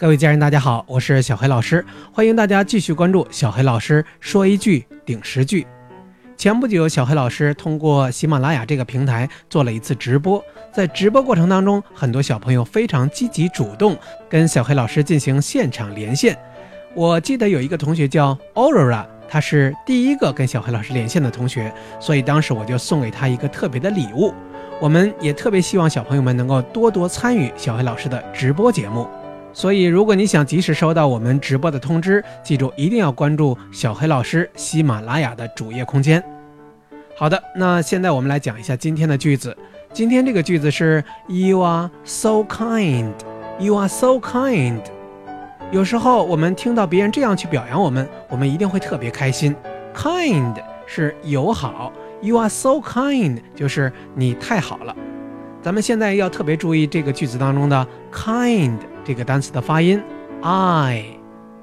各位家人，大家好，我是小黑老师，欢迎大家继续关注小黑老师说一句顶十句。前不久，小黑老师通过喜马拉雅这个平台做了一次直播，在直播过程当中，很多小朋友非常积极主动跟小黑老师进行现场连线。我记得有一个同学叫 Aurora，他是第一个跟小黑老师连线的同学，所以当时我就送给他一个特别的礼物。我们也特别希望小朋友们能够多多参与小黑老师的直播节目。所以，如果你想及时收到我们直播的通知，记住一定要关注小黑老师喜马拉雅的主页空间。好的，那现在我们来讲一下今天的句子。今天这个句子是 You are so kind. You are so kind. 有时候我们听到别人这样去表扬我们，我们一定会特别开心。Kind 是友好，You are so kind 就是你太好了。咱们现在要特别注意这个句子当中的 kind。这个单词的发音，I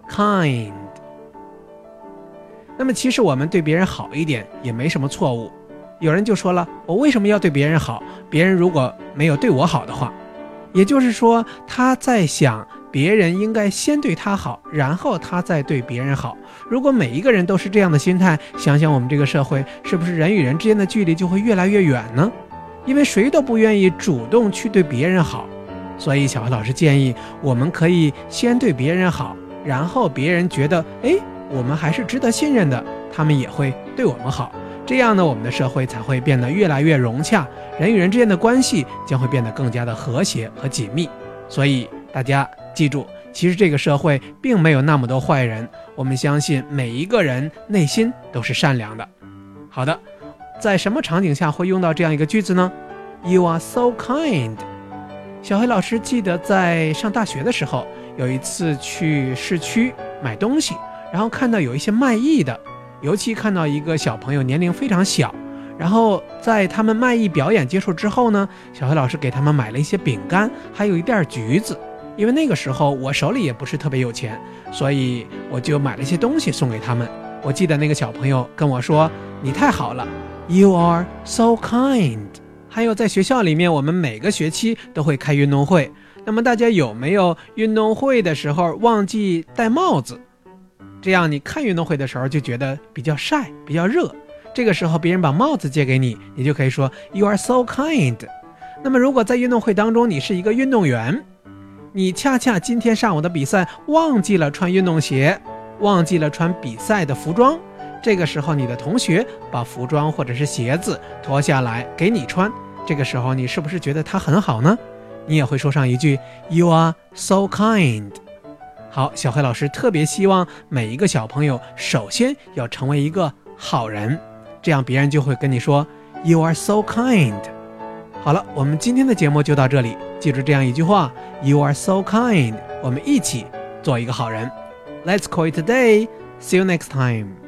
kind。那么其实我们对别人好一点也没什么错误。有人就说了，我为什么要对别人好？别人如果没有对我好的话，也就是说他在想别人应该先对他好，然后他再对别人好。如果每一个人都是这样的心态，想想我们这个社会是不是人与人之间的距离就会越来越远呢？因为谁都不愿意主动去对别人好。所以，小黑老师建议，我们可以先对别人好，然后别人觉得，哎，我们还是值得信任的，他们也会对我们好。这样呢，我们的社会才会变得越来越融洽，人与人之间的关系将会变得更加的和谐和紧密。所以，大家记住，其实这个社会并没有那么多坏人，我们相信每一个人内心都是善良的。好的，在什么场景下会用到这样一个句子呢？You are so kind。小黑老师记得在上大学的时候，有一次去市区买东西，然后看到有一些卖艺的，尤其看到一个小朋友年龄非常小，然后在他们卖艺表演结束之后呢，小黑老师给他们买了一些饼干，还有一袋橘子，因为那个时候我手里也不是特别有钱，所以我就买了一些东西送给他们。我记得那个小朋友跟我说：“你太好了，You are so kind。”还有在学校里面，我们每个学期都会开运动会。那么大家有没有运动会的时候忘记戴帽子？这样你看运动会的时候就觉得比较晒、比较热。这个时候别人把帽子借给你，你就可以说 You are so kind。那么如果在运动会当中你是一个运动员，你恰恰今天上午的比赛忘记了穿运动鞋，忘记了穿比赛的服装。这个时候你的同学把服装或者是鞋子脱下来给你穿。这个时候，你是不是觉得他很好呢？你也会说上一句 “You are so kind”。好，小黑老师特别希望每一个小朋友首先要成为一个好人，这样别人就会跟你说 “You are so kind”。好了，我们今天的节目就到这里。记住这样一句话：“You are so kind”。我们一起做一个好人。Let's call it a day. See you next time.